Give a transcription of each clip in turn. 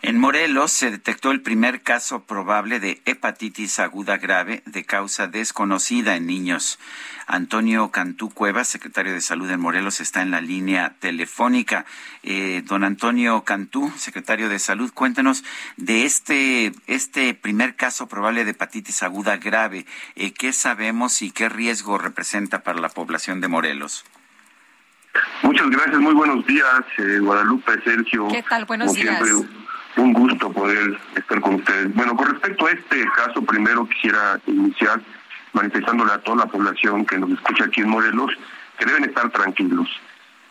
En Morelos se detectó el primer caso probable de hepatitis aguda grave de causa desconocida en niños. Antonio Cantú Cuevas, secretario de Salud en Morelos, está en la línea telefónica. Eh, don Antonio Cantú, secretario de Salud, cuéntenos de este, este primer caso probable de hepatitis aguda grave. Eh, ¿Qué sabemos y qué riesgo representa para la población de Morelos? Muchas gracias, muy buenos días, eh, Guadalupe, Sergio. ¿Qué tal? Buenos días. Un gusto poder estar con ustedes. Bueno, con respecto a este caso, primero quisiera iniciar manifestándole a toda la población que nos escucha aquí en Morelos que deben estar tranquilos,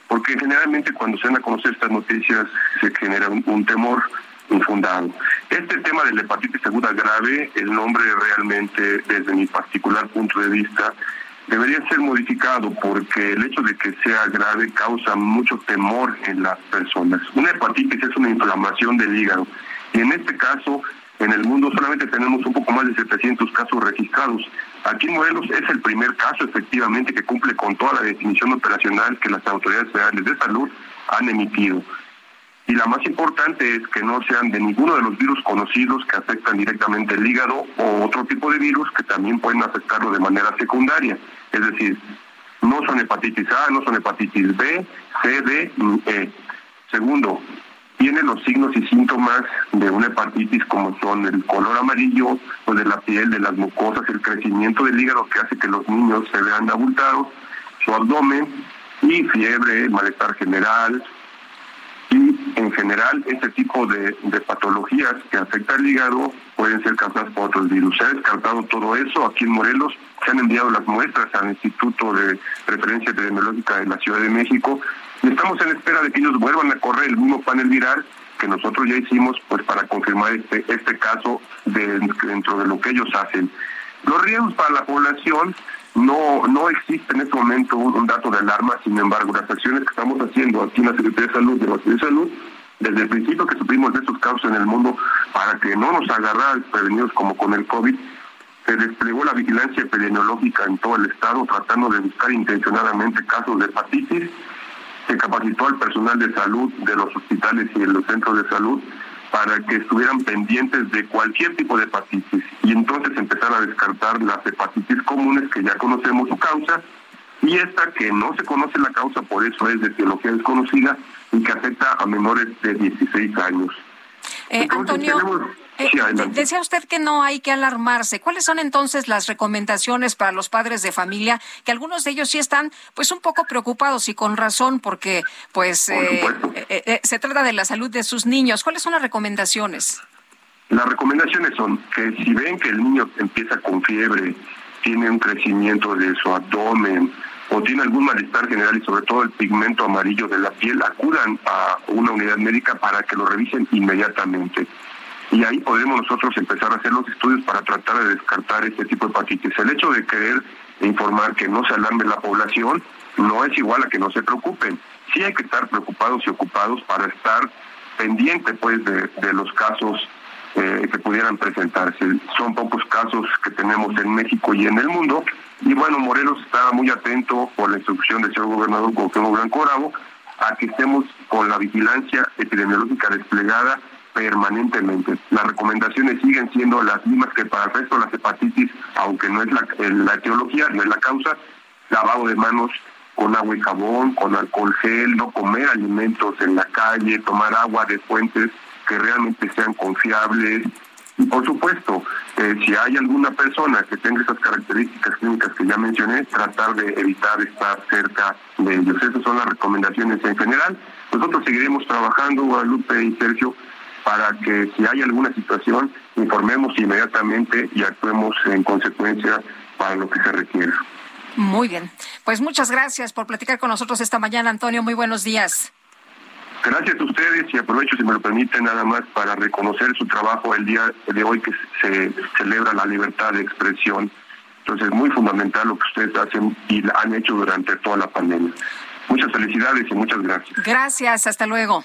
porque generalmente cuando se dan a conocer estas noticias se genera un, temor infundado. Este tema de la hepatitis aguda grave, el nombre realmente, desde mi particular punto de vista, debería ser modificado porque el hecho de que sea grave causa mucho temor en las personas. Una hepatitis es una inflamación del hígado y en este caso en el mundo solamente tenemos un poco más de 700 casos registrados. Aquí en Morelos es el primer caso efectivamente que cumple con toda la definición operacional que las autoridades federales de salud han emitido. Y la más importante es que no sean de ninguno de los virus conocidos que afectan directamente el hígado o otro tipo de virus que también pueden afectarlo de manera secundaria. Es decir, no son hepatitis A, no son hepatitis B, C, D ni E. Segundo, tienen los signos y síntomas de una hepatitis como son el color amarillo o de la piel, de las mucosas, el crecimiento del hígado que hace que los niños se vean abultados, su abdomen y fiebre, malestar general, en general este tipo de, patologías que afectan el hígado pueden ser causadas por otros virus. Se ha descartado todo eso. Aquí en Morelos se han enviado las muestras al Instituto de Referencia Epidemiológica de la Ciudad de México y estamos en espera de que ellos vuelvan a correr el mismo panel viral que nosotros ya hicimos pues para confirmar este, este caso dentro de lo que ellos hacen. Los riesgos para la población no, no existe en este momento un, dato de alarma, sin embargo, las acciones que estamos haciendo aquí en la Secretaría de Salud, de la Secretaría de Salud, desde el principio que supimos de estos casos en el mundo, para que no nos agarraran prevenidos como con el COVID, se desplegó la vigilancia epidemiológica en todo el estado, tratando de buscar intencionadamente casos de hepatitis, se capacitó al personal de salud de los hospitales y de los centros de salud para que estuvieran pendientes de cualquier tipo de hepatitis y entonces empezar a descartar las hepatitis comunes que ya conocemos su causa y esta que no se conoce la causa, por eso es de etiología desconocida y que afecta a menores de 16 años. Eh, Antonio, eh, decía usted que no hay que alarmarse. ¿Cuáles son entonces las recomendaciones para los padres de familia? Que algunos de ellos sí están, pues, un poco preocupados y con razón, porque, pues, eh, se trata de la salud de sus niños. ¿Cuáles son las recomendaciones? Las recomendaciones son que si ven que el niño empieza con fiebre, tiene un crecimiento de su abdomen, o tiene algún malestar general y sobre todo el pigmento amarillo de la piel, acudan a una unidad médica para que lo revisen inmediatamente. Y ahí podemos nosotros empezar a hacer los estudios para tratar de descartar este tipo de hepatitis. El hecho de querer informar que no se alarme la población no es igual a que no se preocupen. Sí hay que estar preocupados y ocupados para estar pendiente pues de, de los casos eh, que pudieran presentarse. Son pocos casos que tenemos en México y en el mundo. Y bueno, Morelos está muy atento por la instrucción del señor gobernador Cuauhtémoc Blanco Bravo a que estemos con la vigilancia epidemiológica desplegada permanentemente. Las recomendaciones siguen siendo las mismas que para el resto de las hepatitis, aunque no es la, la etiología, no es la causa, lavado de manos con agua y jabón, con alcohol gel, no comer alimentos en la calle, tomar agua de fuentes que realmente sean confiables. Y por supuesto, eh, si hay alguna persona que tenga esas características clínicas que ya mencioné, tratar de evitar estar cerca de ellos. Esas son las recomendaciones en general. Nosotros seguiremos trabajando, Guadalupe y Sergio, para que si hay alguna situación, informemos inmediatamente y actuemos en consecuencia para lo que se requiera. Muy bien. Pues muchas gracias por platicar con nosotros esta mañana, Antonio. Muy buenos días. Gracias a ustedes y aprovecho, si me lo permiten, nada más para reconocer su trabajo el día de hoy que se celebra la libertad de expresión. Entonces, es muy fundamental lo que ustedes hacen y han hecho durante toda la pandemia. Muchas felicidades y muchas gracias. Gracias, hasta luego.